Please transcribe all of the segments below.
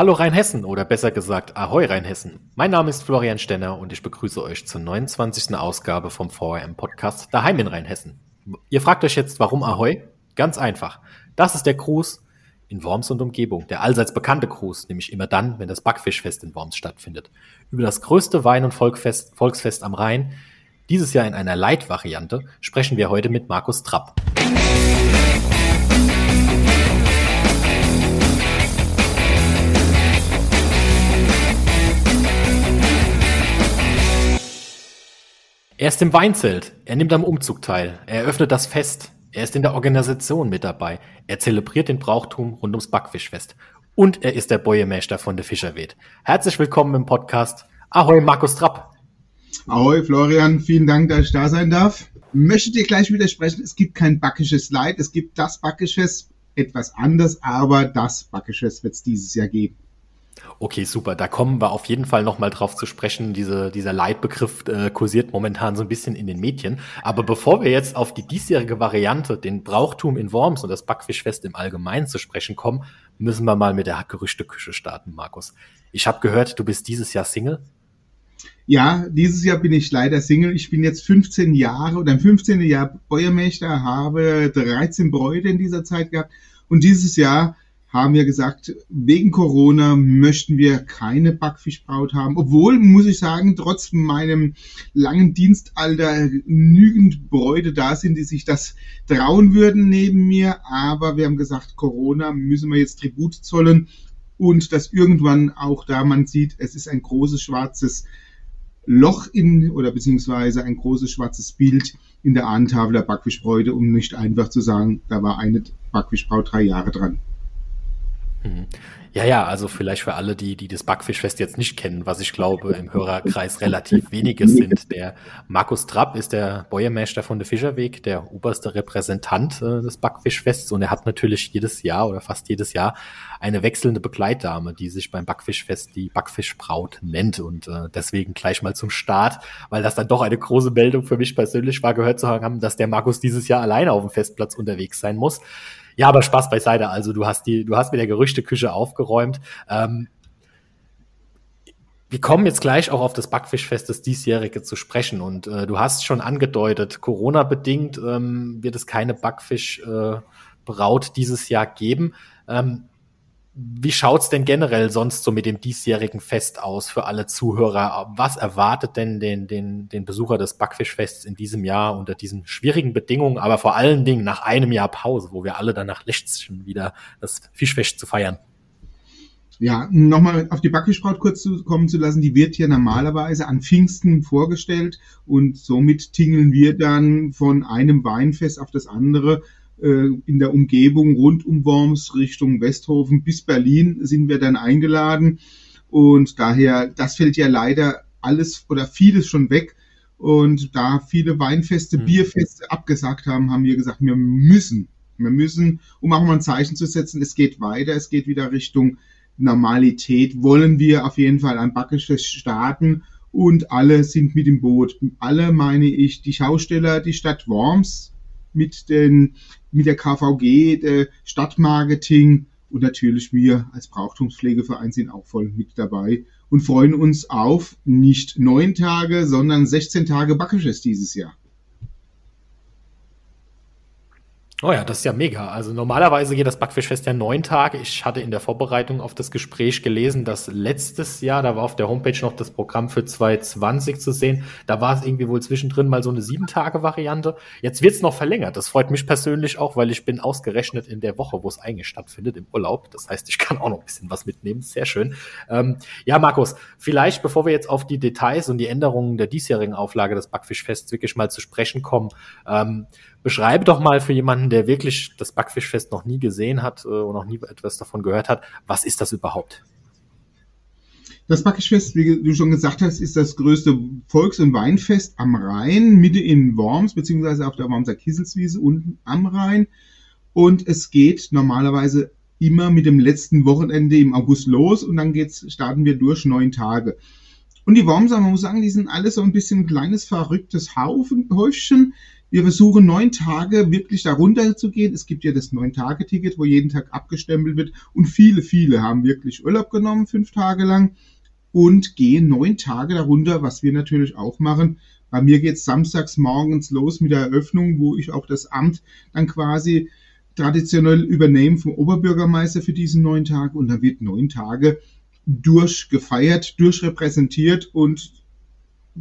Hallo Rheinhessen oder besser gesagt Ahoi Rheinhessen. Mein Name ist Florian Stenner und ich begrüße euch zur 29. Ausgabe vom VRM Podcast Daheim in Rheinhessen. Ihr fragt euch jetzt, warum Ahoi? Ganz einfach. Das ist der Gruß in Worms und Umgebung, der allseits bekannte Gruß, nämlich immer dann, wenn das Backfischfest in Worms stattfindet. Über das größte Wein- und Volkfest, Volksfest am Rhein, dieses Jahr in einer Leitvariante, sprechen wir heute mit Markus Trapp. Er ist im Weinzelt, er nimmt am Umzug teil, er eröffnet das Fest, er ist in der Organisation mit dabei, er zelebriert den Brauchtum rund ums Backfischfest und er ist der Bäuermeister von der Fischerweht. Herzlich willkommen im Podcast. Ahoi, Markus Trapp. Ahoi, Florian, vielen Dank, dass ich da sein darf. Möchte dir gleich widersprechen, es gibt kein backisches Leid, es gibt das Backisches, etwas anders, aber das Backisches wird es dieses Jahr geben. Okay, super. Da kommen wir auf jeden Fall nochmal drauf zu sprechen. Diese, dieser Leitbegriff äh, kursiert momentan so ein bisschen in den Medien. Aber bevor wir jetzt auf die diesjährige Variante, den Brauchtum in Worms und das Backfischfest im Allgemeinen zu sprechen kommen, müssen wir mal mit der Gerüchteküche starten, Markus. Ich habe gehört, du bist dieses Jahr Single. Ja, dieses Jahr bin ich leider Single. Ich bin jetzt 15 Jahre oder im 15. Jahr Bäuermeister, habe 13 Bräute in dieser Zeit gehabt. Und dieses Jahr haben wir gesagt, wegen Corona möchten wir keine Backfischbraut haben. Obwohl, muss ich sagen, trotz meinem langen Dienstalter genügend Bräute da sind, die sich das trauen würden neben mir. Aber wir haben gesagt, Corona müssen wir jetzt Tribut zollen und dass irgendwann auch da man sieht, es ist ein großes schwarzes Loch in oder beziehungsweise ein großes schwarzes Bild in der Ahnentafel der Backfischbräute, um nicht einfach zu sagen, da war eine Backfischbraut drei Jahre dran. Mhm. Ja, ja, also vielleicht für alle, die, die das Backfischfest jetzt nicht kennen, was ich glaube im Hörerkreis relativ wenige sind. Der Markus Trapp ist der Bäuermeister von der Fischerweg, der oberste Repräsentant äh, des Backfischfests und er hat natürlich jedes Jahr oder fast jedes Jahr eine wechselnde Begleitdame, die sich beim Backfischfest die Backfischbraut nennt und äh, deswegen gleich mal zum Start, weil das dann doch eine große Meldung für mich persönlich war, gehört zu haben, dass der Markus dieses Jahr alleine auf dem Festplatz unterwegs sein muss. Ja, aber Spaß beiseite. Also du hast die, du hast mit der Gerüchteküche aufgeräumt. Ähm, wir kommen jetzt gleich auch auf das Backfischfest, das diesjährige zu sprechen. Und äh, du hast schon angedeutet, Corona-bedingt ähm, wird es keine Backfischbraut äh, dieses Jahr geben. Ähm, wie schaut's denn generell sonst so mit dem diesjährigen Fest aus für alle Zuhörer? Was erwartet denn den, den, den Besucher des Backfischfests in diesem Jahr unter diesen schwierigen Bedingungen, aber vor allen Dingen nach einem Jahr Pause, wo wir alle danach lechzen, wieder das Fischfest zu feiern? Ja, nochmal auf die Backfischbraut kurz zu kommen zu lassen, die wird ja normalerweise an Pfingsten vorgestellt und somit tingeln wir dann von einem Weinfest auf das andere in der Umgebung rund um Worms Richtung Westhofen bis Berlin sind wir dann eingeladen. Und daher, das fällt ja leider alles oder vieles schon weg. Und da viele Weinfeste, mhm. Bierfeste abgesagt haben, haben wir gesagt, wir müssen, wir müssen, um auch mal ein Zeichen zu setzen, es geht weiter, es geht wieder Richtung Normalität, wollen wir auf jeden Fall ein Backesfest starten und alle sind mit im Boot. Alle meine ich, die Schausteller, die Stadt Worms, mit, den, mit der KVG, der Stadtmarketing und natürlich wir als Brauchtumspflegeverein sind auch voll mit dabei und freuen uns auf nicht neun Tage, sondern 16 Tage Backesches dieses Jahr. Oh ja, das ist ja mega. Also normalerweise geht das Backfischfest ja neun Tage. Ich hatte in der Vorbereitung auf das Gespräch gelesen, dass letztes Jahr, da war auf der Homepage noch das Programm für 2020 zu sehen, da war es irgendwie wohl zwischendrin mal so eine sieben Tage Variante. Jetzt wird es noch verlängert. Das freut mich persönlich auch, weil ich bin ausgerechnet in der Woche, wo es eigentlich stattfindet, im Urlaub. Das heißt, ich kann auch noch ein bisschen was mitnehmen. Sehr schön. Ähm, ja, Markus, vielleicht bevor wir jetzt auf die Details und die Änderungen der diesjährigen Auflage des Backfischfests wirklich mal zu sprechen kommen, ähm, Beschreibe doch mal für jemanden, der wirklich das Backfischfest noch nie gesehen hat äh, und noch nie etwas davon gehört hat, was ist das überhaupt? Das Backfischfest, wie du schon gesagt hast, ist das größte Volks- und Weinfest am Rhein, Mitte in Worms, beziehungsweise auf der Wormser Kieselswiese unten am Rhein. Und es geht normalerweise immer mit dem letzten Wochenende im August los und dann geht's, starten wir durch neun Tage. Und die Wormser, man muss sagen, die sind alle so ein bisschen ein kleines verrücktes Haufen, Häufchen Wir versuchen neun Tage wirklich darunter zu gehen. Es gibt ja das Neun-Tage-Ticket, wo jeden Tag abgestempelt wird. Und viele, viele haben wirklich Urlaub genommen, fünf Tage lang und gehen neun Tage darunter, was wir natürlich auch machen. Bei mir geht's samstags morgens los mit der Eröffnung, wo ich auch das Amt dann quasi traditionell übernehme vom Oberbürgermeister für diese neun Tage und da wird neun Tage durchgefeiert, durchrepräsentiert und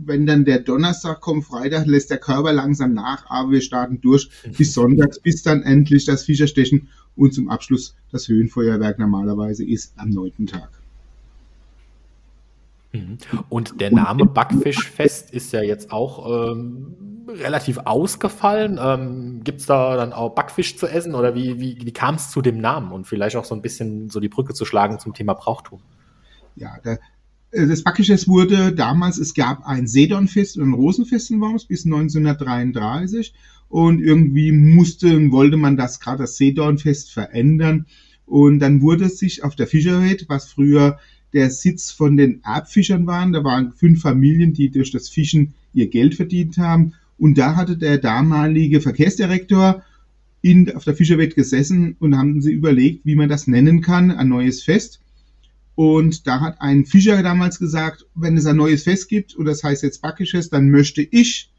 wenn dann der Donnerstag kommt, Freitag lässt der Körper langsam nach, aber wir starten durch bis sonntags, bis dann endlich das Fischerstechen und zum Abschluss das Höhenfeuerwerk normalerweise ist am neunten Tag. Mhm. Und der Name Backfischfest ist ja jetzt auch ähm, relativ ausgefallen. Ähm, Gibt es da dann auch Backfisch zu essen oder wie, wie, wie kam es zu dem Namen und vielleicht auch so ein bisschen so die Brücke zu schlagen zum Thema Brauchtum? Ja, der, das Backfischfest wurde damals, es gab ein Sedonfest und ein Rosenfest in Worms bis 1933 und irgendwie musste, wollte man das gerade das Sedornfest verändern und dann wurde es sich auf der Fischerwelt, was früher der Sitz von den Erbfischern waren, da waren fünf Familien, die durch das Fischen ihr Geld verdient haben und da hatte der damalige Verkehrsdirektor in, auf der Fischerwelt gesessen und haben sie überlegt, wie man das nennen kann, ein neues Fest. Und da hat ein Fischer damals gesagt, wenn es ein neues Fest gibt, und das heißt jetzt Backisches, dann möchte ich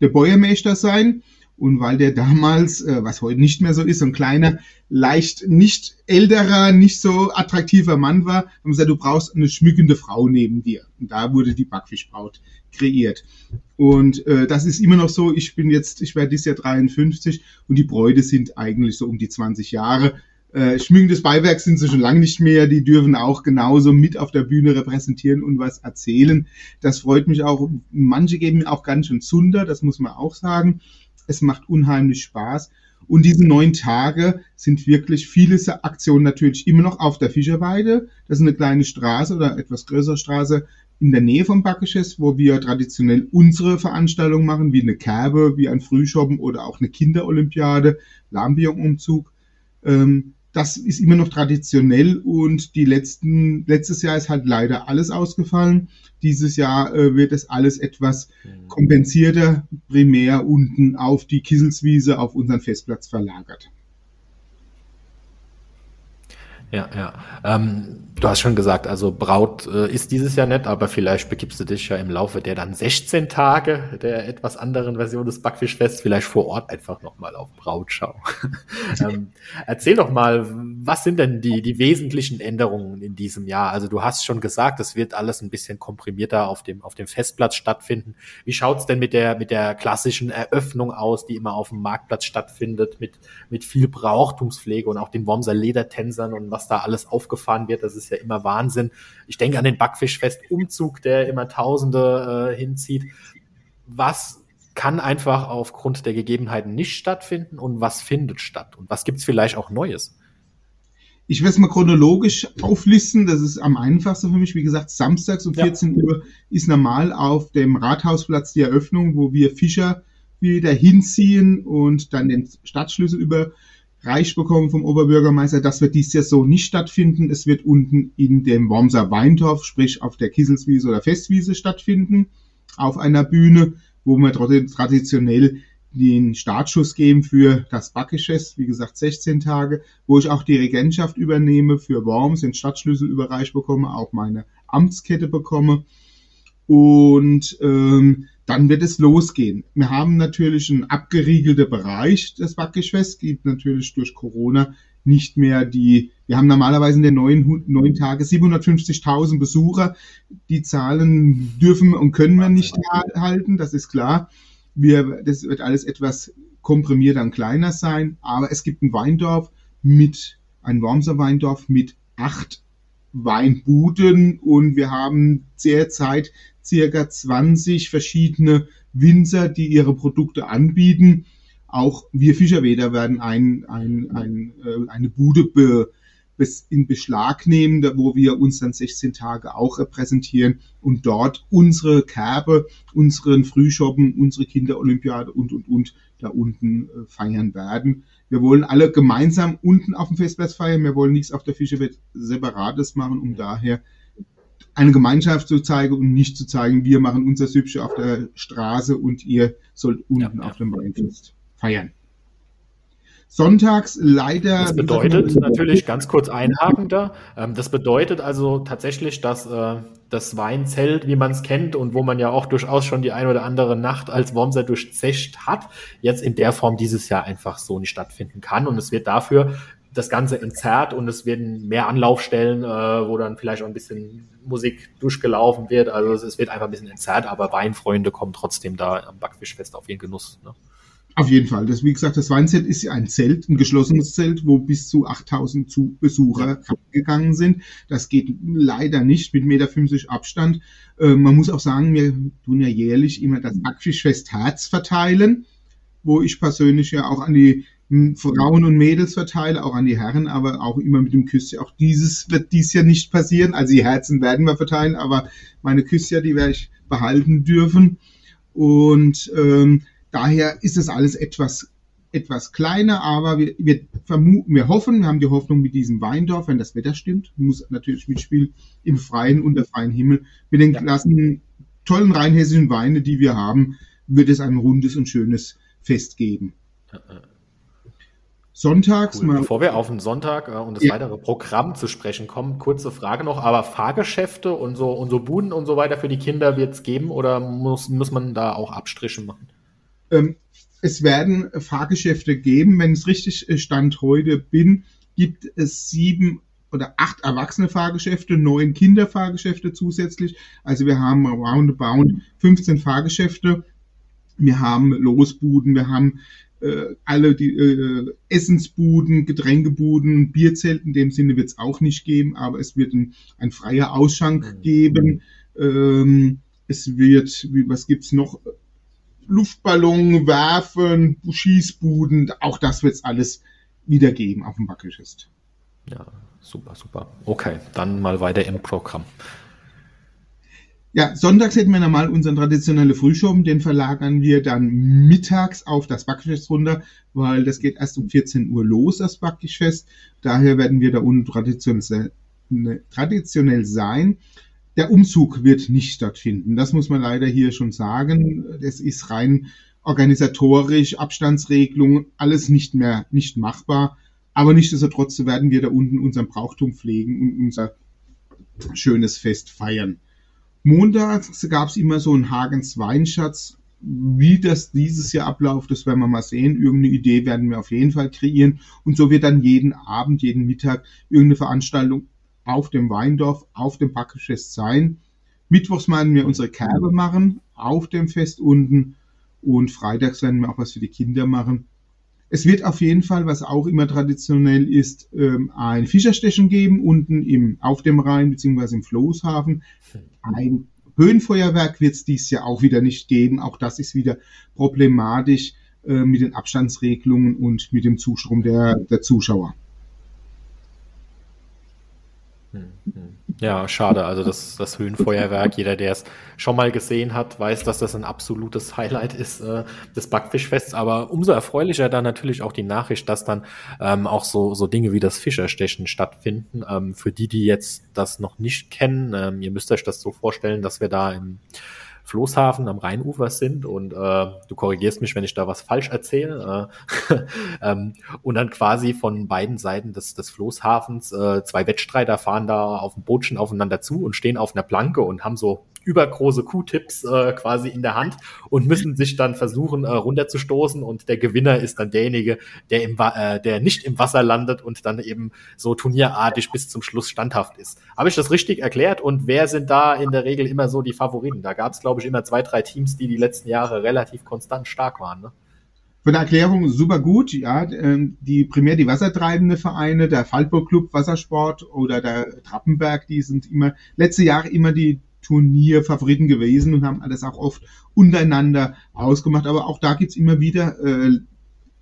der Bäuermeister sein. Und weil der damals, äh, was heute nicht mehr so ist, so ein kleiner, leicht nicht älterer, nicht so attraktiver Mann war, haben gesagt, du brauchst eine schmückende Frau neben dir. Und da wurde die Backfischbraut kreiert. Und äh, das ist immer noch so, ich bin jetzt, ich werde dieses Jahr 53 und die Bräute sind eigentlich so um die 20 Jahre. Äh, schmückendes Beiwerk sind sie schon lange nicht mehr. Die dürfen auch genauso mit auf der Bühne repräsentieren und was erzählen. Das freut mich auch. Manche geben mir auch ganz schön Zunder, das muss man auch sagen. Es macht unheimlich Spaß. Und diese neun Tage sind wirklich viele Aktionen natürlich immer noch auf der Fischerweide. Das ist eine kleine Straße oder etwas größere Straße in der Nähe vom Backesches, wo wir traditionell unsere Veranstaltungen machen, wie eine Kerbe, wie ein Frühschoppen oder auch eine Kinderolympiade, Lambion-Umzug. Ähm, das ist immer noch traditionell und die letzten, letztes Jahr ist halt leider alles ausgefallen. Dieses Jahr äh, wird es alles etwas mhm. kompensierter, primär unten auf die Kisselswiese, auf unseren Festplatz verlagert. Ja, ja. Ähm, du hast schon gesagt, also Braut äh, ist dieses Jahr nicht, aber vielleicht begibst du dich ja im Laufe der dann 16 Tage der etwas anderen Version des Backfischfests vielleicht vor Ort einfach nochmal auf Brautschau. ähm, erzähl doch mal, was sind denn die, die wesentlichen Änderungen in diesem Jahr? Also du hast schon gesagt, es wird alles ein bisschen komprimierter auf dem, auf dem Festplatz stattfinden. Wie schaut's denn mit der, mit der klassischen Eröffnung aus, die immer auf dem Marktplatz stattfindet, mit, mit viel Brauchtumspflege und auch den Wormser Ledertänzern und was da alles aufgefahren wird, das ist ja immer Wahnsinn. Ich denke an den Backfischfest-Umzug, der immer Tausende äh, hinzieht. Was kann einfach aufgrund der Gegebenheiten nicht stattfinden und was findet statt? Und was gibt es vielleicht auch Neues? Ich werde es mal chronologisch auflisten. Das ist am einfachsten für mich. Wie gesagt, samstags um 14 ja. Uhr ist normal auf dem Rathausplatz die Eröffnung, wo wir Fischer wieder hinziehen und dann den Stadtschlüssel über Reich bekommen vom Oberbürgermeister. Das wird dies Jahr so nicht stattfinden. Es wird unten in dem Wormser Weintorf, sprich auf der Kisselswiese oder Festwiese stattfinden, auf einer Bühne, wo wir traditionell den Startschuss geben für das Backgeschäft, wie gesagt 16 Tage, wo ich auch die Regentschaft übernehme für Worms, den Stadtschlüssel überreicht bekomme, auch meine Amtskette bekomme. Und ähm, dann wird es losgehen. Wir haben natürlich einen abgeriegelten Bereich des Backgeschäfts, gibt natürlich durch Corona nicht mehr die, wir haben normalerweise in den neun, neun Tage 750.000 Besucher. Die Zahlen dürfen und können wir nicht halten, das ist klar. Wir, das wird alles etwas komprimierter und kleiner sein, aber es gibt ein Weindorf mit, ein Wormser Weindorf mit acht Weinbuden und wir haben derzeit circa 20 verschiedene Winzer, die ihre Produkte anbieten. Auch wir Fischerweder werden ein, ein, ein, äh, eine Bude be, bis in Beschlag nehmen, wo wir uns dann 16 Tage auch repräsentieren und dort unsere Kerbe, unseren Frühschoppen, unsere Kinderolympiade und, und, und da unten äh, feiern werden. Wir wollen alle gemeinsam unten auf dem Festplatz feiern. Wir wollen nichts auf der Fischewelt separates machen, um daher eine Gemeinschaft zu zeigen und nicht zu zeigen, wir machen unser Süppchen auf der Straße und ihr sollt unten ja, ja. auf dem Weinfest feiern. Sonntags leider. Das bedeutet natürlich ganz kurz einhaken da. Ähm, das bedeutet also tatsächlich, dass äh, das Weinzelt, wie man es kennt und wo man ja auch durchaus schon die ein oder andere Nacht als Wormser durchzecht hat, jetzt in der Form dieses Jahr einfach so nicht stattfinden kann. Und es wird dafür das Ganze entzerrt und es werden mehr Anlaufstellen, äh, wo dann vielleicht auch ein bisschen Musik durchgelaufen wird. Also es wird einfach ein bisschen entzerrt, aber Weinfreunde kommen trotzdem da am Backfischfest auf ihren Genuss. Ne? Auf jeden Fall. Das, wie gesagt, das Weinzelt ist ja ein Zelt, ein geschlossenes Zelt, wo bis zu 8000 Besucher gegangen sind. Das geht leider nicht mit 1,50 Meter Abstand. Äh, man muss auch sagen, wir tun ja jährlich immer das Backfischfest Herz verteilen, wo ich persönlich ja auch an die Frauen und Mädels verteile, auch an die Herren, aber auch immer mit dem Küsschen. Auch dieses wird dies Jahr nicht passieren. Also die Herzen werden wir verteilen, aber meine Küsschen, die werde ich behalten dürfen. Und ähm, daher ist es alles etwas etwas kleiner, aber wir, wir vermuten, wir hoffen, wir haben die Hoffnung mit diesem Weindorf, wenn das Wetter stimmt, muss natürlich mitspielen, im Freien, unter freiem Himmel, mit den klassen, tollen rheinhessischen Weine, die wir haben, wird es ein rundes und schönes Fest geben. Sonntags cool. mal. Bevor wir auf den Sonntag äh, und das ja. weitere Programm zu sprechen kommen, kurze Frage noch, aber Fahrgeschäfte und so, und so Buden und so weiter für die Kinder wird es geben oder muss, muss man da auch Abstriche machen? Ähm, es werden Fahrgeschäfte geben. Wenn es richtig äh, Stand heute bin, gibt es sieben oder acht erwachsene Fahrgeschäfte, neun Kinderfahrgeschäfte zusätzlich. Also wir haben roundabout 15 Fahrgeschäfte. Wir haben Losbuden, wir haben äh, alle die äh, Essensbuden, Getränkebuden, Bierzelt in dem Sinne wird es auch nicht geben, aber es wird ein, ein freier Ausschank mhm. geben. Ähm, es wird, wie, was gibt's noch? Luftballon werfen, Schießbuden, auch das wird es alles wieder geben auf dem Backelfest. Ja, super, super. Okay, dann mal weiter im Programm. Ja, sonntags hätten wir normal unseren traditionellen Frühschoben, den verlagern wir dann mittags auf das Backfest runter, weil das geht erst um 14 Uhr los, das Backfest. Daher werden wir da unten traditionell, ne, traditionell sein. Der Umzug wird nicht stattfinden. Das muss man leider hier schon sagen. Es ist rein organisatorisch, Abstandsregelung, alles nicht mehr, nicht machbar. Aber nichtsdestotrotz werden wir da unten unseren Brauchtum pflegen und unser schönes Fest feiern. Montags gab es immer so einen Hagens Weinschatz. Wie das dieses Jahr abläuft, das werden wir mal sehen. Irgendeine Idee werden wir auf jeden Fall kreieren. Und so wird dann jeden Abend, jeden Mittag irgendeine Veranstaltung auf dem Weindorf, auf dem Backfest sein. Mittwochs werden wir unsere Kerbe machen, auf dem Fest unten. Und freitags werden wir auch was für die Kinder machen. Es wird auf jeden Fall, was auch immer traditionell ist, ähm, ein Fischerstechen geben, unten im, auf dem Rhein bzw. im Floßhafen. Ein Höhenfeuerwerk wird es dies Jahr auch wieder nicht geben. Auch das ist wieder problematisch äh, mit den Abstandsregelungen und mit dem Zustrom der, der Zuschauer. Ja, schade. Also das, das Höhenfeuerwerk, jeder, der es schon mal gesehen hat, weiß, dass das ein absolutes Highlight ist äh, des Backfischfests. Aber umso erfreulicher dann natürlich auch die Nachricht, dass dann ähm, auch so, so Dinge wie das Fischerstechen stattfinden. Ähm, für die, die jetzt das noch nicht kennen, ähm, ihr müsst euch das so vorstellen, dass wir da im Floßhafen am Rheinufer sind und äh, du korrigierst mich, wenn ich da was falsch erzähle. Äh, ähm, und dann quasi von beiden Seiten des, des Floßhafens äh, zwei Wettstreiter fahren da auf dem Bootchen aufeinander zu und stehen auf einer Planke und haben so übergroße Q-Tips äh, quasi in der Hand und müssen sich dann versuchen äh, runterzustoßen und der Gewinner ist dann derjenige, der im äh, der nicht im Wasser landet und dann eben so turnierartig bis zum Schluss standhaft ist. Habe ich das richtig erklärt? Und wer sind da in der Regel immer so die Favoriten? Da gab es glaube ich immer zwei drei Teams, die die letzten Jahre relativ konstant stark waren. Ne? Von der Erklärung super gut, ja. Ähm, die primär die wassertreibende Vereine, der Fallburg Club Wassersport oder der Trappenberg, die sind immer letzte Jahre immer die Turnierfavoriten gewesen und haben das auch oft untereinander ausgemacht. Aber auch da gibt's immer wieder äh,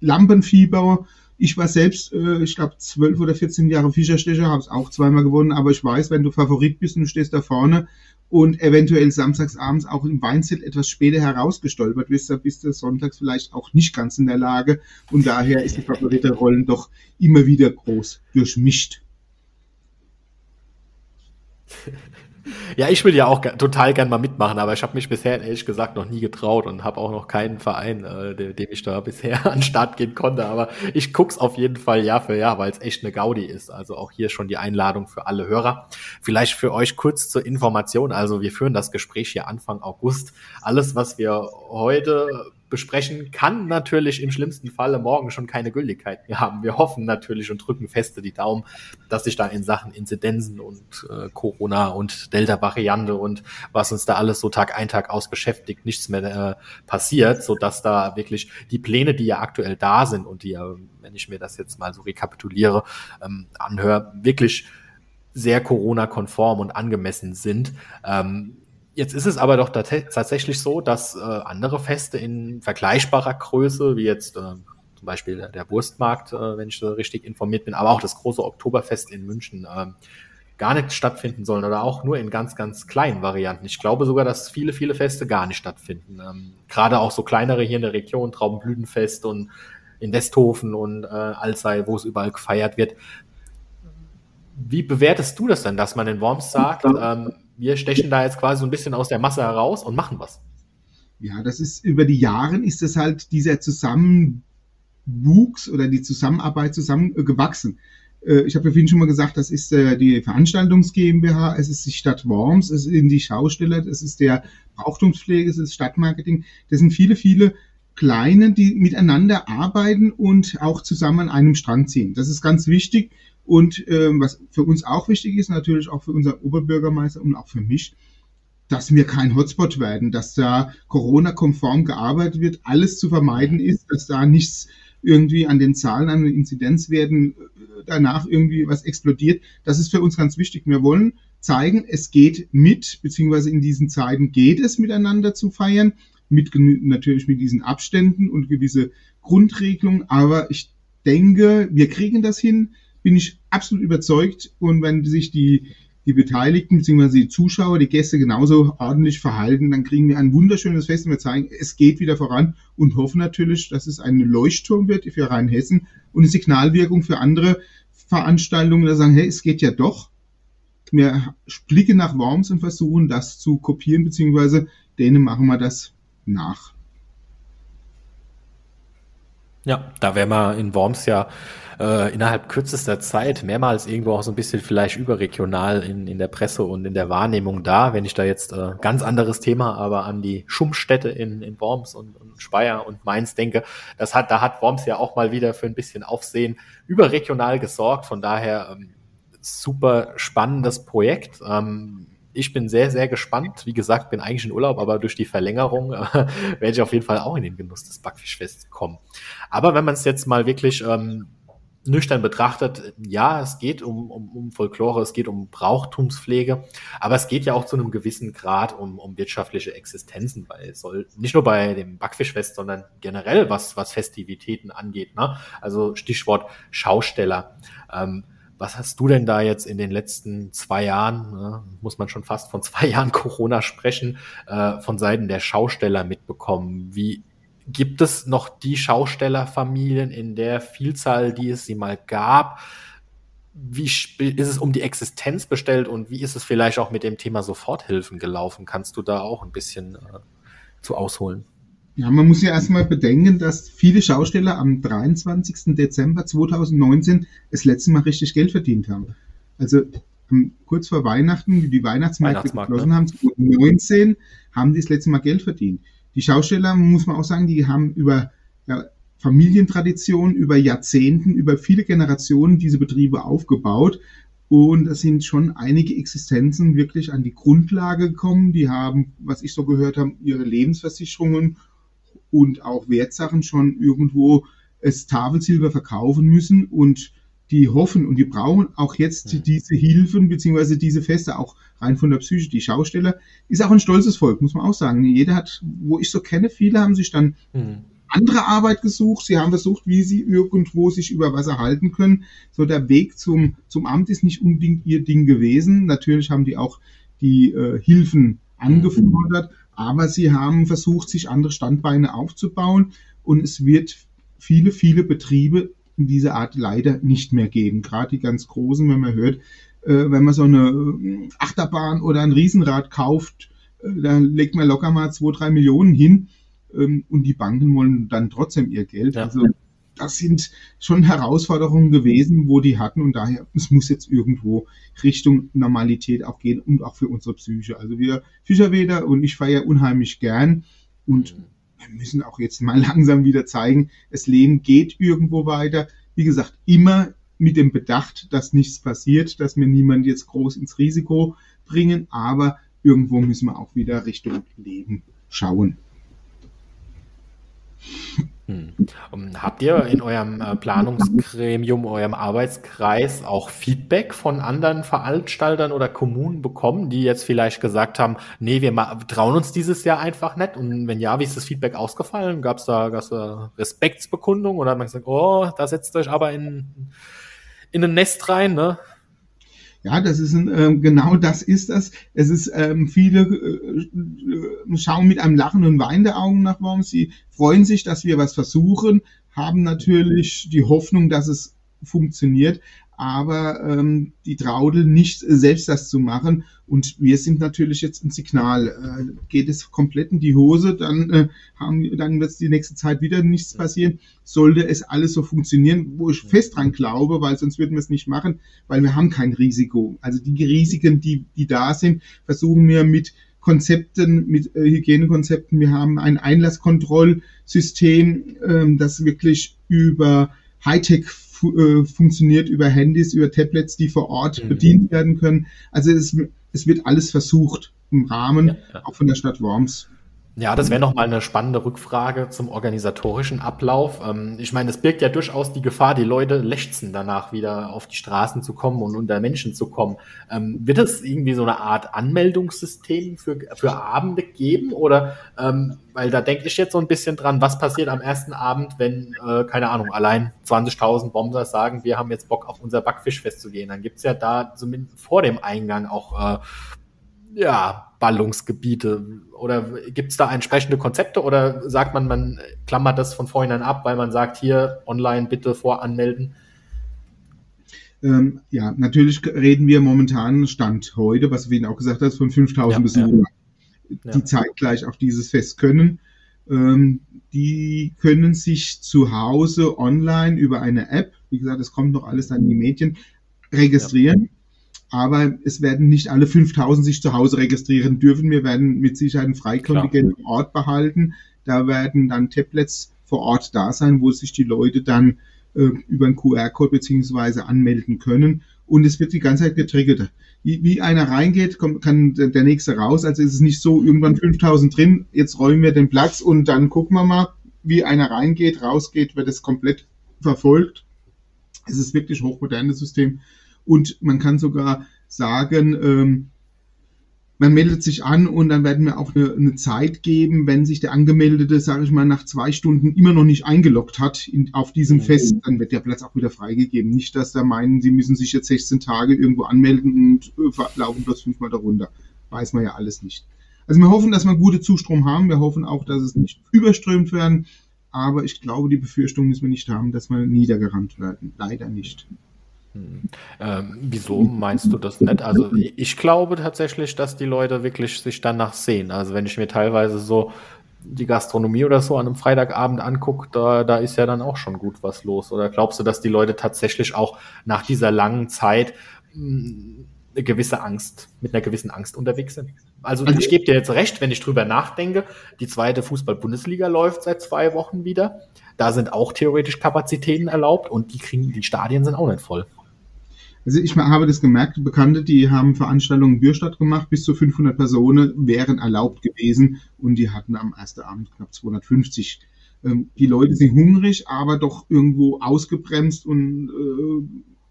Lampenfieber. Ich war selbst, äh, ich glaube, zwölf oder 14 Jahre Fischerstecher, habe es auch zweimal gewonnen, aber ich weiß, wenn du Favorit bist und du stehst da vorne und eventuell samstagsabends auch im Weinzelt etwas später herausgestolpert bist, dann bist du sonntags vielleicht auch nicht ganz in der Lage und daher ist die Favoritenrollen doch immer wieder groß durchmischt. Ja, ich will ja auch total gern mal mitmachen, aber ich habe mich bisher ehrlich gesagt noch nie getraut und habe auch noch keinen Verein, äh, dem, dem ich da bisher an den Start gehen konnte. Aber ich guck's auf jeden Fall Jahr für Jahr, weil es echt eine Gaudi ist. Also auch hier schon die Einladung für alle Hörer. Vielleicht für euch kurz zur Information. Also wir führen das Gespräch hier Anfang August. Alles, was wir heute besprechen, kann natürlich im schlimmsten Falle morgen schon keine Gültigkeit mehr haben. Wir hoffen natürlich und drücken feste die Daumen, dass sich da in Sachen Inzidenzen und äh, Corona und Delta-Variante und was uns da alles so Tag ein, Tag aus beschäftigt, nichts mehr äh, passiert, so dass da wirklich die Pläne, die ja aktuell da sind und die ja, wenn ich mir das jetzt mal so rekapituliere, ähm, anhöre, wirklich sehr Corona-konform und angemessen sind. Ähm, Jetzt ist es aber doch tatsächlich so, dass äh, andere Feste in vergleichbarer Größe, wie jetzt äh, zum Beispiel der, Wurstmarkt, äh, wenn ich so richtig informiert bin, aber auch das große Oktoberfest in München äh, gar nicht stattfinden sollen oder auch nur in ganz, ganz kleinen Varianten. Ich glaube sogar, dass viele, viele Feste gar nicht stattfinden. Ähm, Gerade auch so kleinere hier in der Region, Traubenblütenfest und in Westhofen und äh, Alzey, wo es überall gefeiert wird. Wie bewertest du das denn, dass man in Worms sagt, ähm, wir stechen da jetzt quasi so ein bisschen aus der Masse heraus und machen was. Ja, das ist über die Jahre ist das halt dieser Zusammenwuchs oder die Zusammenarbeit zusammengewachsen. Äh, ich habe ja vorhin schon mal gesagt, das ist äh, die Veranstaltungs GmbH, es ist die Stadt Worms, es sind die Schausteller, es ist der Brauchtumspflege, es ist Stadtmarketing. Das sind viele, viele kleine, die miteinander arbeiten und auch zusammen an einem Strand ziehen. Das ist ganz wichtig und ähm, was für uns auch wichtig ist, natürlich auch für unseren Oberbürgermeister und auch für mich, dass wir kein Hotspot werden, dass da Corona-konform gearbeitet wird, alles zu vermeiden ist, dass da nichts irgendwie an den Zahlen, an den Inzidenzwerten äh, danach irgendwie was explodiert. Das ist für uns ganz wichtig. Wir wollen zeigen, es geht mit, beziehungsweise in diesen Zeiten geht es miteinander zu feiern, mit natürlich mit diesen Abständen und gewisse Grundregelungen. Aber ich denke, wir kriegen das hin bin ich absolut überzeugt. Und wenn sich die, die Beteiligten bzw. die Zuschauer, die Gäste genauso ordentlich verhalten, dann kriegen wir ein wunderschönes Fest und wir zeigen, es geht wieder voran und hoffen natürlich, dass es ein Leuchtturm wird für Rheinhessen und eine Signalwirkung für andere Veranstaltungen, da sagen, hey, es geht ja doch. Wir blicken nach Worms und versuchen das zu kopieren, beziehungsweise denen machen wir das nach. Ja, da wären wir in Worms ja äh, innerhalb kürzester Zeit mehrmals irgendwo auch so ein bisschen vielleicht überregional in, in der Presse und in der Wahrnehmung da. Wenn ich da jetzt äh, ganz anderes Thema, aber an die Schummstädte in, in Worms und, und Speyer und Mainz denke, das hat, da hat Worms ja auch mal wieder für ein bisschen Aufsehen überregional gesorgt. Von daher ähm, super spannendes Projekt. Ähm, ich bin sehr, sehr gespannt. Wie gesagt, bin eigentlich in Urlaub, aber durch die Verlängerung äh, werde ich auf jeden Fall auch in den Genuss des Backfischfests kommen. Aber wenn man es jetzt mal wirklich ähm, nüchtern betrachtet, ja, es geht um, um, um Folklore, es geht um Brauchtumspflege, aber es geht ja auch zu einem gewissen Grad um, um wirtschaftliche Existenzen, weil es soll nicht nur bei dem Backfischfest, sondern generell was, was Festivitäten angeht. Ne? Also Stichwort Schausteller. Ähm, was hast du denn da jetzt in den letzten zwei Jahren, ne, muss man schon fast von zwei Jahren Corona sprechen, äh, von Seiten der Schausteller mitbekommen? Wie gibt es noch die Schaustellerfamilien in der Vielzahl, die es sie mal gab? Wie ist es um die Existenz bestellt und wie ist es vielleicht auch mit dem Thema Soforthilfen gelaufen? Kannst du da auch ein bisschen äh, zu ausholen? Ja, man muss ja erstmal bedenken, dass viele Schausteller am 23. Dezember 2019 das letzte Mal richtig Geld verdient haben. Also kurz vor Weihnachten, wie die Weihnachtsmärkte geschlossen ne? haben, 2019, haben die das letzte Mal Geld verdient. Die Schausteller, muss man auch sagen, die haben über ja, Familientradition, über Jahrzehnten, über viele Generationen diese Betriebe aufgebaut. Und es sind schon einige Existenzen wirklich an die Grundlage gekommen. Die haben, was ich so gehört habe, ihre Lebensversicherungen und auch Wertsachen schon irgendwo es Tafelsilber verkaufen müssen und die hoffen und die brauchen auch jetzt ja. diese Hilfen beziehungsweise diese Feste auch rein von der Psyche. Die Schausteller ist auch ein stolzes Volk, muss man auch sagen. Jeder hat, wo ich so kenne, viele haben sich dann mhm. andere Arbeit gesucht. Sie haben versucht, wie sie irgendwo sich über Wasser halten können. So der Weg zum, zum Amt ist nicht unbedingt ihr Ding gewesen. Natürlich haben die auch die äh, Hilfen angefordert. Mhm aber sie haben versucht, sich andere Standbeine aufzubauen und es wird viele, viele Betriebe in dieser Art leider nicht mehr geben. Gerade die ganz großen, wenn man hört, äh, wenn man so eine äh, Achterbahn oder ein Riesenrad kauft, äh, da legt man locker mal zwei, drei Millionen hin ähm, und die Banken wollen dann trotzdem ihr Geld. Ja. Also das sind schon Herausforderungen gewesen, wo die hatten und daher, es muss jetzt irgendwo Richtung Normalität auch gehen und auch für unsere Psyche. Also wir Fischerweder und ich feiere unheimlich gern und wir müssen auch jetzt mal langsam wieder zeigen, das Leben geht irgendwo weiter. Wie gesagt, immer mit dem Bedacht, dass nichts passiert, dass wir niemand jetzt groß ins Risiko bringen, aber irgendwo müssen wir auch wieder Richtung Leben schauen. Hm. Habt ihr in eurem äh, Planungsgremium, eurem Arbeitskreis auch Feedback von anderen Veranstaltern oder Kommunen bekommen, die jetzt vielleicht gesagt haben, nee, wir trauen uns dieses Jahr einfach nicht? Und wenn ja, wie ist das Feedback ausgefallen? Gab es da, gab's da Respektsbekundung oder hat man gesagt, oh, da setzt euch aber in, in ein Nest rein, ne? Ja, das ist ein, äh, genau das ist das. Es ist ähm, viele äh, schauen mit einem Lachen und Wein der Augen nach Worms. Sie freuen sich, dass wir was versuchen, haben natürlich die Hoffnung, dass es funktioniert, aber ähm, die Traudel nicht selbst das zu machen. Und wir sind natürlich jetzt ein Signal. Äh, geht es komplett in die Hose, dann, äh, haben, dann wird es die nächste Zeit wieder nichts passieren. Sollte es alles so funktionieren, wo ich fest dran glaube, weil sonst würden wir es nicht machen, weil wir haben kein Risiko. Also die Risiken, die, die da sind, versuchen wir mit Konzepten, mit äh, Hygienekonzepten. Wir haben ein Einlasskontrollsystem, ähm, das wirklich über Hightech fu äh, funktioniert über Handys, über Tablets, die vor Ort mhm. bedient werden können. Also es, es wird alles versucht im Rahmen, ja, ja. auch von der Stadt Worms. Ja, das wäre nochmal eine spannende Rückfrage zum organisatorischen Ablauf. Ähm, ich meine, es birgt ja durchaus die Gefahr, die Leute lechzen danach wieder auf die Straßen zu kommen und unter Menschen zu kommen. Ähm, wird es irgendwie so eine Art Anmeldungssystem für, für Abende geben? Oder, ähm, weil da denke ich jetzt so ein bisschen dran, was passiert am ersten Abend, wenn, äh, keine Ahnung, allein 20.000 Bomber sagen, wir haben jetzt Bock auf unser Backfischfest zu gehen. Dann gibt's ja da zumindest vor dem Eingang auch, äh, ja, Ballungsgebiete? Oder gibt es da entsprechende Konzepte oder sagt man, man klammert das von vornherein ab, weil man sagt, hier online bitte voranmelden? Ähm, ja, natürlich reden wir momentan Stand heute, was du Ihnen auch gesagt hast, von 5000 ja, Besuchern, ja. die ja. zeitgleich auf dieses Fest können. Ähm, die können sich zu Hause online über eine App, wie gesagt, es kommt noch alles an die Medien, registrieren aber es werden nicht alle 5000 sich zu Hause registrieren dürfen. Wir werden mit Sicherheit ein Freikontingent vor Ort behalten. Da werden dann Tablets vor Ort da sein, wo sich die Leute dann äh, über einen QR-Code beziehungsweise anmelden können. Und es wird die ganze Zeit getriggert. Wie, wie einer reingeht, kommt, kann der nächste raus. Also ist es nicht so, irgendwann 5000 drin, jetzt räumen wir den Platz und dann gucken wir mal, wie einer reingeht, rausgeht, wird es komplett verfolgt. Es ist wirklich hochmodernes System. Und man kann sogar sagen, ähm, man meldet sich an und dann werden wir auch eine, eine Zeit geben, wenn sich der Angemeldete, sage ich mal, nach zwei Stunden immer noch nicht eingeloggt hat in, auf diesem mhm. Fest, dann wird der Platz auch wieder freigegeben. Nicht, dass da meinen, sie müssen sich jetzt 16 Tage irgendwo anmelden und äh, laufen bloß fünfmal darunter. Weiß man ja alles nicht. Also wir hoffen, dass wir gute Zustrom haben. Wir hoffen auch, dass es nicht überströmt werden. Aber ich glaube, die Befürchtung müssen wir nicht haben, dass wir niedergerannt werden. Leider nicht. Ähm, wieso meinst du das nicht? Also ich glaube tatsächlich, dass die Leute wirklich sich danach sehen. Also wenn ich mir teilweise so die Gastronomie oder so an einem Freitagabend angucke, da, da ist ja dann auch schon gut was los. Oder glaubst du, dass die Leute tatsächlich auch nach dieser langen Zeit hm, eine gewisse Angst, mit einer gewissen Angst unterwegs sind? Also, also ich gebe dir jetzt recht, wenn ich drüber nachdenke, die zweite Fußball-Bundesliga läuft seit zwei Wochen wieder. Da sind auch theoretisch Kapazitäten erlaubt und die kriegen, die Stadien sind auch nicht voll. Also ich habe das gemerkt, Bekannte, die haben Veranstaltungen in Bürstadt gemacht, bis zu 500 Personen wären erlaubt gewesen und die hatten am ersten Abend knapp 250. Ähm, die Leute sind hungrig, aber doch irgendwo ausgebremst und äh,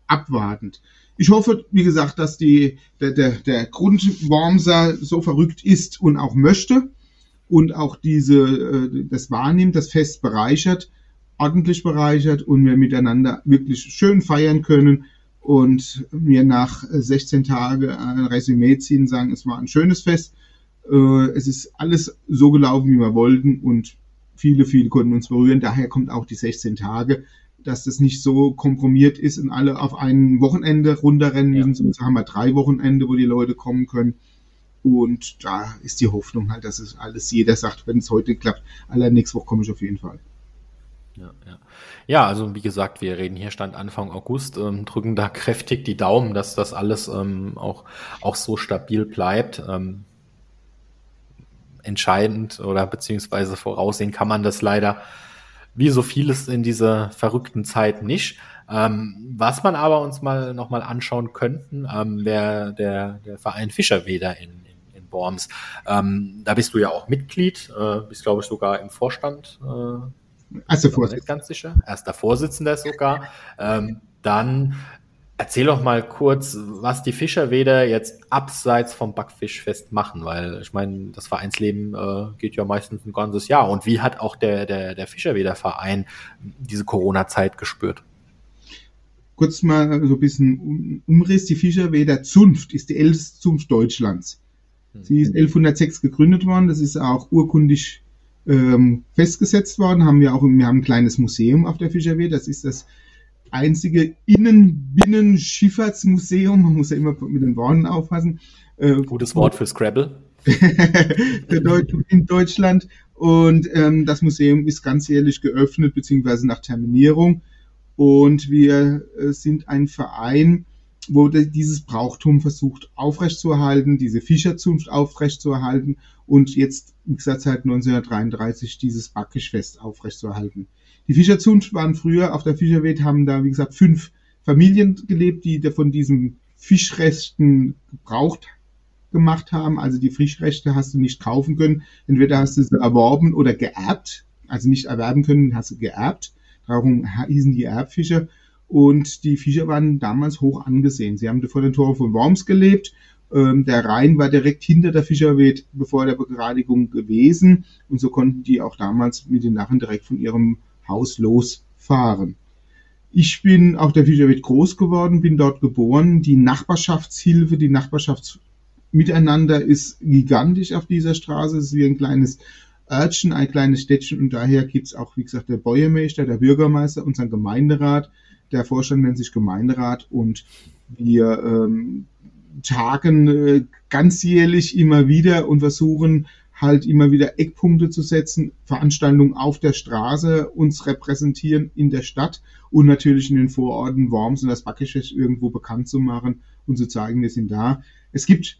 abwartend. Ich hoffe, wie gesagt, dass die, der, der, der Grundwormser so verrückt ist und auch möchte und auch diese, äh, das wahrnimmt, das Fest bereichert, ordentlich bereichert und wir miteinander wirklich schön feiern können und mir nach 16 Tagen ein Resümee ziehen, sagen, es war ein schönes Fest. Äh, es ist alles so gelaufen, wie wir wollten und viele, viele konnten uns berühren. Daher kommt auch die 16 Tage. dass das nicht so kompromiert ist und alle auf ein Wochenende runterrennen müssen. Ja. So haben wir drei Wochenende, wo die Leute kommen können. Und da ist die Hoffnung halt, dass es alles jeder sagt, wenn es heute klappt, aller nächste Woche komme ich auf jeden Fall. Ja, ja. ja, also wie gesagt, wir reden hier Stand Anfang August, ähm, drücken da kräftig die Daumen, dass das alles ähm, auch, auch so stabil bleibt. Ähm, entscheidend oder beziehungsweise voraussehen kann man das leider wie so vieles in dieser verrückten Zeit nicht. Ähm, was man aber uns mal nochmal anschauen könnten, ähm, der, der, der Verein Fischerweder in, in, in Worms. Ähm, da bist du ja auch Mitglied, äh, bist glaube ich sogar im Vorstand. Äh, Erster Vorsitzender. Ganz sicher. Erster Vorsitzender sogar. Ähm, dann Erzähl doch mal kurz, was die Fischerweder jetzt abseits vom Backfischfest machen, weil ich meine, das Vereinsleben äh, geht ja meistens ein ganzes Jahr. Und wie hat auch der, der, der Fischerweder Verein diese Corona-Zeit gespürt? Kurz mal so ein bisschen Umriss. Die Fischerweder Zunft ist die älteste Zunft Deutschlands. Sie ist 1106 gegründet worden. Das ist auch urkundig ähm, festgesetzt worden. Haben wir auch, wir haben ein kleines Museum auf der Fischerweder. Das ist das einzige Innen-Binnen-Schifffahrtsmuseum, man muss ja immer mit den Worten aufpassen. Äh, Gutes Wort für Scrabble. in Deutschland. Und ähm, das Museum ist ganzjährlich geöffnet, beziehungsweise nach Terminierung. Und wir äh, sind ein Verein, wo dieses Brauchtum versucht aufrechtzuerhalten, diese Fischerzunft aufrechtzuerhalten und jetzt, wie gesagt, seit 1933 dieses Backischfest aufrechtzuerhalten. Die Fischerzunft waren früher auf der Fischerwelt, haben da, wie gesagt, fünf Familien gelebt, die von diesen Fischresten gebraucht gemacht haben. Also die Fischrechte hast du nicht kaufen können. Entweder hast du sie erworben oder geerbt. Also nicht erwerben können, hast du geerbt. Darum hießen die Erbfischer. Und die Fischer waren damals hoch angesehen. Sie haben vor den Toren von Worms gelebt. Ähm, der Rhein war direkt hinter der Fischerwelt bevor der Begradigung gewesen. Und so konnten die auch damals mit den Narren direkt von ihrem Haus losfahren. Ich bin auf der Fischerwelt groß geworden, bin dort geboren. Die Nachbarschaftshilfe, die Nachbarschaftsmiteinander ist gigantisch auf dieser Straße. Es ist wie ein kleines Örtchen, ein kleines Städtchen und daher gibt's auch, wie gesagt, der Bäuermeister, der Bürgermeister, unser Gemeinderat. Der Vorstand nennt sich Gemeinderat und wir ähm, tagen äh, ganzjährlich immer wieder und versuchen halt immer wieder Eckpunkte zu setzen, Veranstaltungen auf der Straße uns repräsentieren in der Stadt und natürlich in den Vororten Worms und das Backgeschäft irgendwo bekannt zu machen und zu zeigen, wir sind da. Es gibt,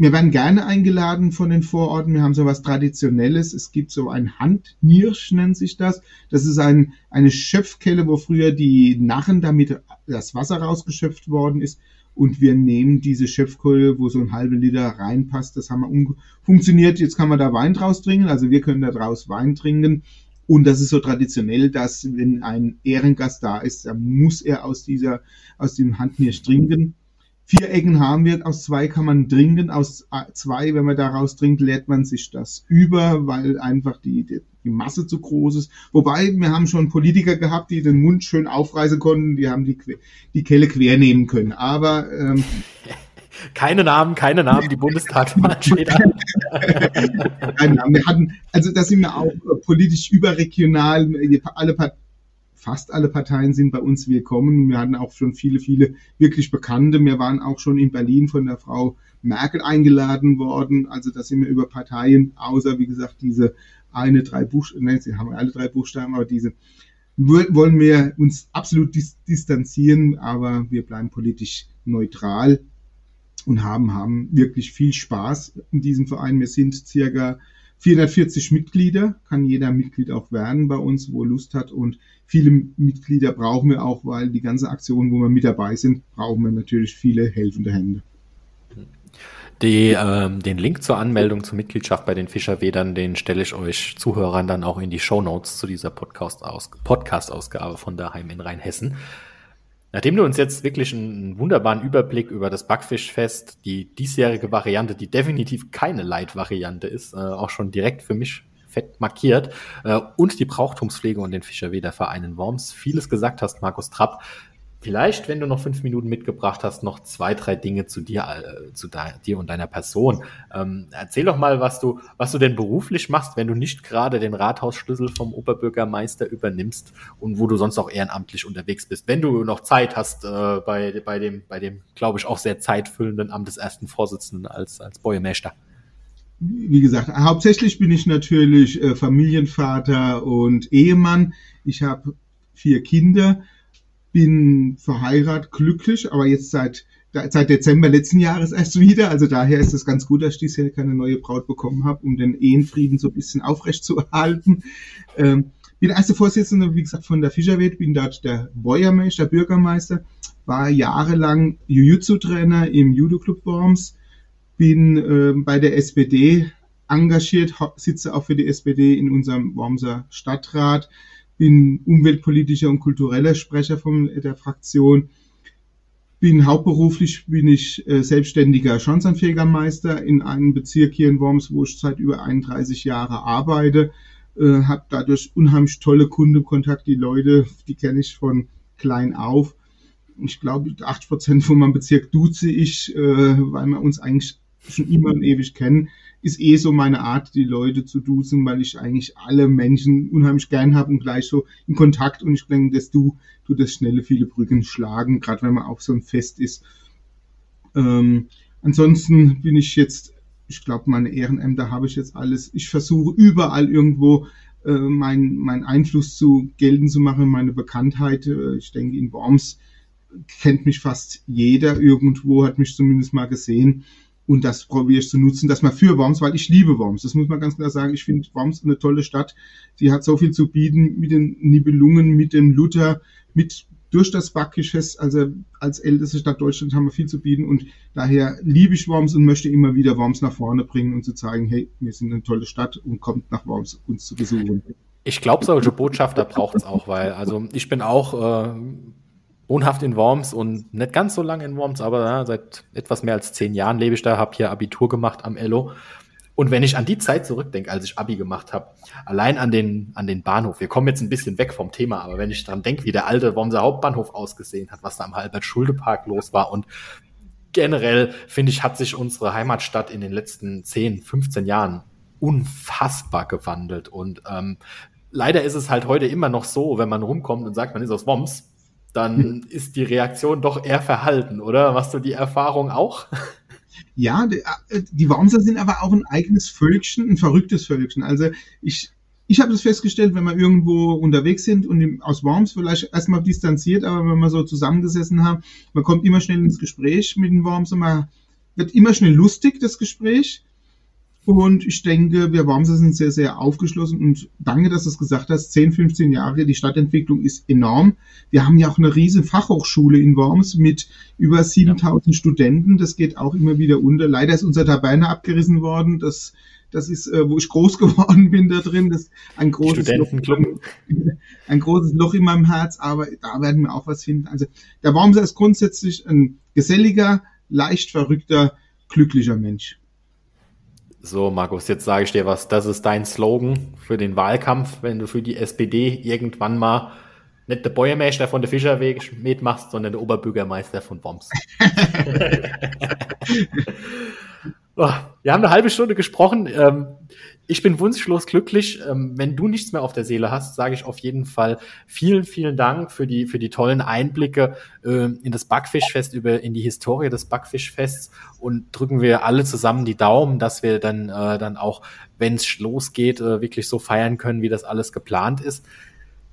wir werden gerne eingeladen von den Vororten, wir haben so was Traditionelles, es gibt so ein Handnirsch, nennt sich das. Das ist ein, eine Schöpfkelle, wo früher die Narren damit das Wasser rausgeschöpft worden ist. Und wir nehmen diese Schöpfkohle, wo so ein halber Liter reinpasst, das haben wir funktioniert, jetzt kann man da Wein draus trinken, also wir können da draus Wein trinken. Und das ist so traditionell, dass wenn ein Ehrengast da ist, dann muss er aus dieser, aus dem Handnirsch trinken. Vier Ecken haben wir, aus zwei kann man trinken, aus zwei, wenn man daraus trinkt, leert man sich das über, weil einfach die, die, die Masse zu groß ist. Wobei, wir haben schon Politiker gehabt, die den Mund schön aufreißen konnten, die haben die, die Kelle quer nehmen können. Aber ähm, keine Namen, keine Namen, die Bundestagswahl steht an. Keine Namen. Wir hatten, also da sind wir auch politisch überregional, alle Parteien fast alle Parteien sind bei uns willkommen. Wir hatten auch schon viele, viele wirklich Bekannte. Wir waren auch schon in Berlin von der Frau Merkel eingeladen worden. Also da sind wir über Parteien, außer wie gesagt diese eine, drei Buchstaben, nein, sie haben alle drei Buchstaben, aber diese wollen wir uns absolut dis distanzieren, aber wir bleiben politisch neutral und haben, haben wirklich viel Spaß in diesem Verein. Wir sind circa 440 Mitglieder, kann jeder Mitglied auch werden bei uns, wo Lust hat. Und viele Mitglieder brauchen wir auch, weil die ganze Aktion, wo wir mit dabei sind, brauchen wir natürlich viele helfende Hände. Die, ähm, den Link zur Anmeldung zur Mitgliedschaft bei den Fischerwedern, den stelle ich euch Zuhörern dann auch in die Show Notes zu dieser Podcast-Ausgabe Podcast von Daheim in Rheinhessen. Nachdem du uns jetzt wirklich einen wunderbaren Überblick über das Backfischfest, die diesjährige Variante, die definitiv keine Light-Variante ist, äh, auch schon direkt für mich fett markiert, äh, und die Brauchtumspflege und den Fischerwederverein in Worms vieles gesagt hast, Markus Trapp, Vielleicht, wenn du noch fünf Minuten mitgebracht hast, noch zwei, drei Dinge zu dir, äh, zu dir und deiner Person. Ähm, erzähl doch mal, was du, was du denn beruflich machst, wenn du nicht gerade den Rathausschlüssel vom Oberbürgermeister übernimmst und wo du sonst auch ehrenamtlich unterwegs bist. Wenn du noch Zeit hast äh, bei, bei dem, bei dem, glaube ich, auch sehr zeitfüllenden Amt des ersten Vorsitzenden als, als Bäuermeister. Wie gesagt, hauptsächlich bin ich natürlich äh, Familienvater und Ehemann. Ich habe vier Kinder bin verheiratet, glücklich, aber jetzt seit, seit Dezember letzten Jahres erst wieder. Also daher ist es ganz gut, dass ich dieses Jahr keine neue Braut bekommen habe, um den Ehenfrieden so ein bisschen aufrecht zu erhalten. Ähm, bin erste Vorsitzende, wie gesagt, von der Fischerwelt, bin dort der Bäuermeister, Bürgermeister, war jahrelang Jiu-Jitsu-Trainer im Judo-Club Worms, bin äh, bei der SPD engagiert, sitze auch für die SPD in unserem Wormser Stadtrat, bin umweltpolitischer und kultureller Sprecher von der Fraktion, bin hauptberuflich bin ich äh, selbstständiger Schanzenfegermeister in einem Bezirk hier in Worms, wo ich seit über 31 Jahre arbeite, äh, habe dadurch unheimlich tolle Kundenkontakt. Die Leute, die kenne ich von klein auf. Ich glaube, 80 Prozent von meinem Bezirk duze ich, äh, weil wir uns eigentlich schon immer und ewig kennen ist eh so meine Art, die Leute zu duzen, weil ich eigentlich alle Menschen unheimlich gern habe und gleich so in Kontakt und ich denke, dass du, du das schnelle viele Brücken schlagen, gerade wenn man auf so ein Fest ist. Ähm, ansonsten bin ich jetzt, ich glaube, meine Ehrenämter habe ich jetzt alles. Ich versuche überall irgendwo äh, meinen mein Einfluss zu gelten zu machen, meine Bekanntheit. Äh, ich denke, in Worms kennt mich fast jeder irgendwo, hat mich zumindest mal gesehen. Und das probiere ich zu nutzen, dass man für Worms, weil ich liebe Worms. Das muss man ganz klar sagen. Ich finde Worms eine tolle Stadt. Die hat so viel zu bieten mit den Nibelungen, mit dem Luther, mit durch das Backgeschäft, also als älteste Stadt Deutschlands haben wir viel zu bieten und daher liebe ich Worms und möchte immer wieder Worms nach vorne bringen und zu zeigen, hey, wir sind eine tolle Stadt und kommt nach Worms uns zu besuchen. Ich glaube, solche Botschafter braucht es auch, weil also ich bin auch äh, wohnhaft in Worms und nicht ganz so lange in Worms, aber ja, seit etwas mehr als zehn Jahren lebe ich da, habe hier Abitur gemacht am Ello. Und wenn ich an die Zeit zurückdenke, als ich Abi gemacht habe, allein an den, an den Bahnhof, wir kommen jetzt ein bisschen weg vom Thema, aber wenn ich dran denke, wie der alte Wormser Hauptbahnhof ausgesehen hat, was da am Albert-Schulde-Park los war und generell, finde ich, hat sich unsere Heimatstadt in den letzten 10, 15 Jahren unfassbar gewandelt und ähm, leider ist es halt heute immer noch so, wenn man rumkommt und sagt, man ist aus Worms, dann ist die Reaktion doch eher verhalten, oder? Machst du die Erfahrung auch? Ja, die, äh, die Wormser sind aber auch ein eigenes Völkchen, ein verrücktes Völkchen. Also ich, ich habe das festgestellt, wenn wir irgendwo unterwegs sind und aus Worms vielleicht erstmal distanziert, aber wenn wir so zusammengesessen haben, man kommt immer schnell ins Gespräch mit den Worms und man wird immer schnell lustig, das Gespräch. Und ich denke, wir Wormser sind sehr, sehr aufgeschlossen und danke, dass du es gesagt hast. 10, 15 Jahre, die Stadtentwicklung ist enorm. Wir haben ja auch eine riesen Fachhochschule in Worms mit über 7000 ja. Studenten. Das geht auch immer wieder unter. Leider ist unser Taberne abgerissen worden. Das, das ist, äh, wo ich groß geworden bin da drin. Das ist ein großes, Loch, ein großes Loch in meinem Herz, aber da werden wir auch was finden. Also der Wormser ist grundsätzlich ein geselliger, leicht verrückter, glücklicher Mensch. So, Markus, jetzt sage ich dir was. Das ist dein Slogan für den Wahlkampf, wenn du für die SPD irgendwann mal nicht der Bäuermeister von der Fischerweg mitmachst, sondern der Oberbürgermeister von Worms. oh, wir haben eine halbe Stunde gesprochen. Ähm, ich bin wunschlos glücklich. Ähm, wenn du nichts mehr auf der Seele hast, sage ich auf jeden Fall vielen, vielen Dank für die, für die tollen Einblicke äh, in das Backfischfest, in die Historie des Backfischfests und drücken wir alle zusammen die Daumen, dass wir dann, äh, dann auch, wenn es losgeht, äh, wirklich so feiern können, wie das alles geplant ist.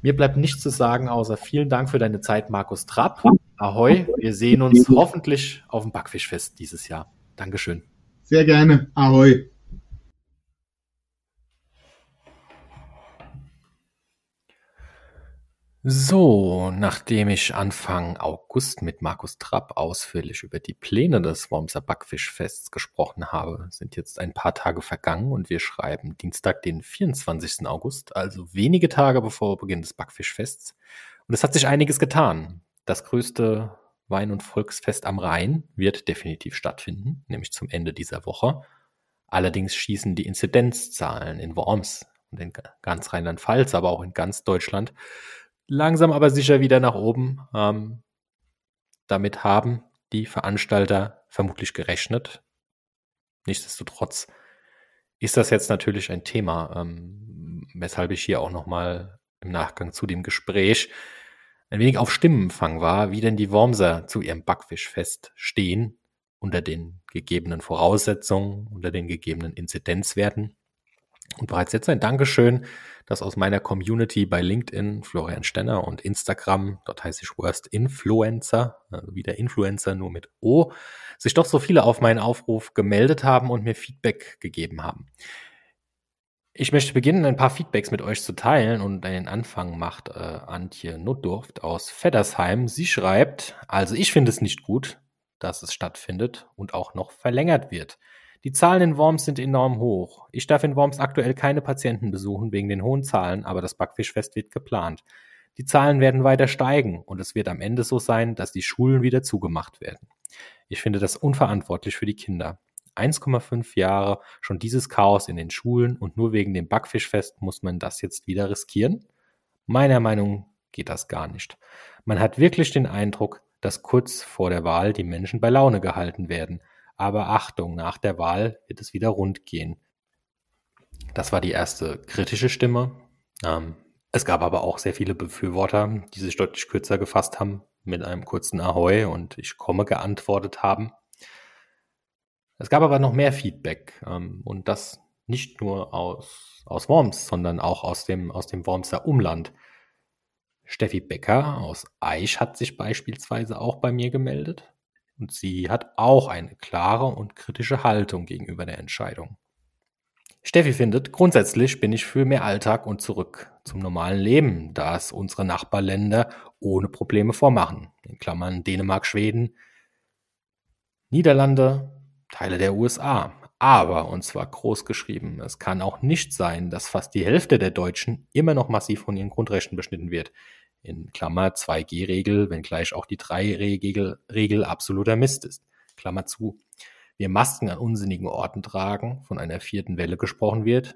Mir bleibt nichts zu sagen, außer vielen Dank für deine Zeit, Markus Trapp. Ahoi, wir sehen uns hoffentlich auf dem Backfischfest dieses Jahr. Dankeschön. Sehr gerne. Ahoi. So, nachdem ich Anfang August mit Markus Trapp ausführlich über die Pläne des Wormser Backfischfests gesprochen habe, sind jetzt ein paar Tage vergangen und wir schreiben Dienstag, den 24. August, also wenige Tage bevor Beginn des Backfischfests. Und es hat sich einiges getan. Das größte Wein- und Volksfest am Rhein wird definitiv stattfinden, nämlich zum Ende dieser Woche. Allerdings schießen die Inzidenzzahlen in Worms und in ganz Rheinland-Pfalz, aber auch in ganz Deutschland langsam aber sicher wieder nach oben. Ähm, Damit haben die Veranstalter vermutlich gerechnet. Nichtsdestotrotz ist das jetzt natürlich ein Thema, ähm, weshalb ich hier auch nochmal im Nachgang zu dem Gespräch ein wenig auf Stimmenfang war, wie denn die Wormser zu ihrem Backfischfest stehen, unter den gegebenen Voraussetzungen, unter den gegebenen Inzidenzwerten. Und bereits jetzt ein Dankeschön, dass aus meiner Community bei LinkedIn, Florian Stenner und Instagram, dort heiße ich Worst Influencer, also wie der Influencer nur mit O, sich doch so viele auf meinen Aufruf gemeldet haben und mir Feedback gegeben haben. Ich möchte beginnen, ein paar Feedbacks mit euch zu teilen und einen Anfang macht äh, Antje Notdurft aus Feddersheim. Sie schreibt, also ich finde es nicht gut, dass es stattfindet und auch noch verlängert wird. Die Zahlen in Worms sind enorm hoch. Ich darf in Worms aktuell keine Patienten besuchen wegen den hohen Zahlen, aber das Backfischfest wird geplant. Die Zahlen werden weiter steigen und es wird am Ende so sein, dass die Schulen wieder zugemacht werden. Ich finde das unverantwortlich für die Kinder. 1,5 Jahre schon dieses Chaos in den Schulen und nur wegen dem Backfischfest muss man das jetzt wieder riskieren? Meiner Meinung geht das gar nicht. Man hat wirklich den Eindruck, dass kurz vor der Wahl die Menschen bei Laune gehalten werden. Aber Achtung, nach der Wahl wird es wieder rund gehen. Das war die erste kritische Stimme. Ähm, es gab aber auch sehr viele Befürworter, die sich deutlich kürzer gefasst haben, mit einem kurzen Ahoi und ich komme geantwortet haben. Es gab aber noch mehr Feedback ähm, und das nicht nur aus, aus Worms, sondern auch aus dem, aus dem Wormser Umland. Steffi Becker aus Eich hat sich beispielsweise auch bei mir gemeldet und sie hat auch eine klare und kritische Haltung gegenüber der Entscheidung. Steffi findet, grundsätzlich bin ich für mehr Alltag und zurück zum normalen Leben, da es unsere Nachbarländer ohne Probleme vormachen. In Klammern Dänemark, Schweden, Niederlande, Teile der USA. Aber, und zwar groß geschrieben, es kann auch nicht sein, dass fast die Hälfte der Deutschen immer noch massiv von ihren Grundrechten beschnitten wird. In Klammer 2G-Regel, wenngleich auch die 3-Regel absoluter Mist ist. Klammer zu. Wir Masken an unsinnigen Orten tragen, von einer vierten Welle gesprochen wird,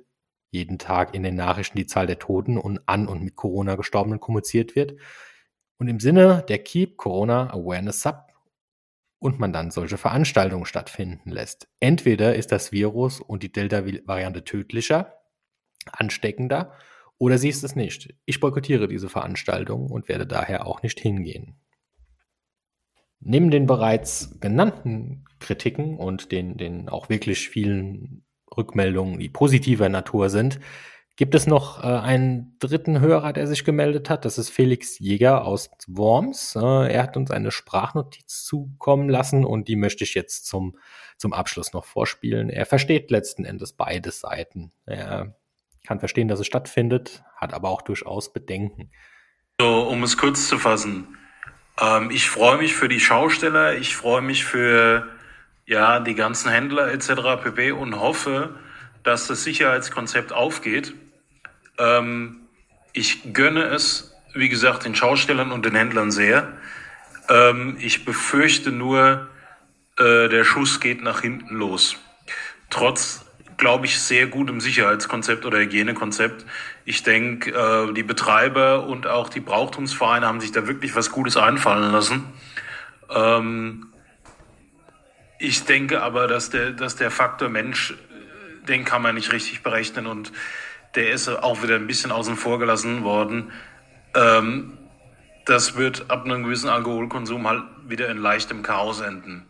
jeden Tag in den Nachrichten die Zahl der Toten und an und mit Corona Gestorbenen kommuniziert wird und im Sinne der Keep Corona Awareness Sub und man dann solche Veranstaltungen stattfinden lässt. Entweder ist das Virus und die Delta-Variante tödlicher, ansteckender, oder sie ist es nicht. Ich boykottiere diese Veranstaltung und werde daher auch nicht hingehen. Neben den bereits genannten Kritiken und den, den auch wirklich vielen Rückmeldungen, die positiver Natur sind, gibt es noch äh, einen dritten Hörer, der sich gemeldet hat. Das ist Felix Jäger aus Worms. Äh, er hat uns eine Sprachnotiz zukommen lassen und die möchte ich jetzt zum, zum Abschluss noch vorspielen. Er versteht letzten Endes beide Seiten. Er kann verstehen, dass es stattfindet, hat aber auch durchaus Bedenken. So, um es kurz zu fassen. Ähm, ich freue mich für die Schausteller, ich freue mich für ja, die ganzen Händler etc. pp. und hoffe, dass das Sicherheitskonzept aufgeht. Ähm, ich gönne es, wie gesagt, den Schaustellern und den Händlern sehr. Ähm, ich befürchte nur, äh, der Schuss geht nach hinten los. Trotz, glaube ich, sehr gutem Sicherheitskonzept oder Hygienekonzept. Ich denke, äh, die Betreiber und auch die Brauchtumsvereine haben sich da wirklich was Gutes einfallen lassen. Ähm, ich denke aber, dass der, dass der Faktor Mensch, äh, den kann man nicht richtig berechnen und der ist auch wieder ein bisschen außen vor gelassen worden. Ähm, das wird ab einem gewissen Alkoholkonsum halt wieder in leichtem Chaos enden.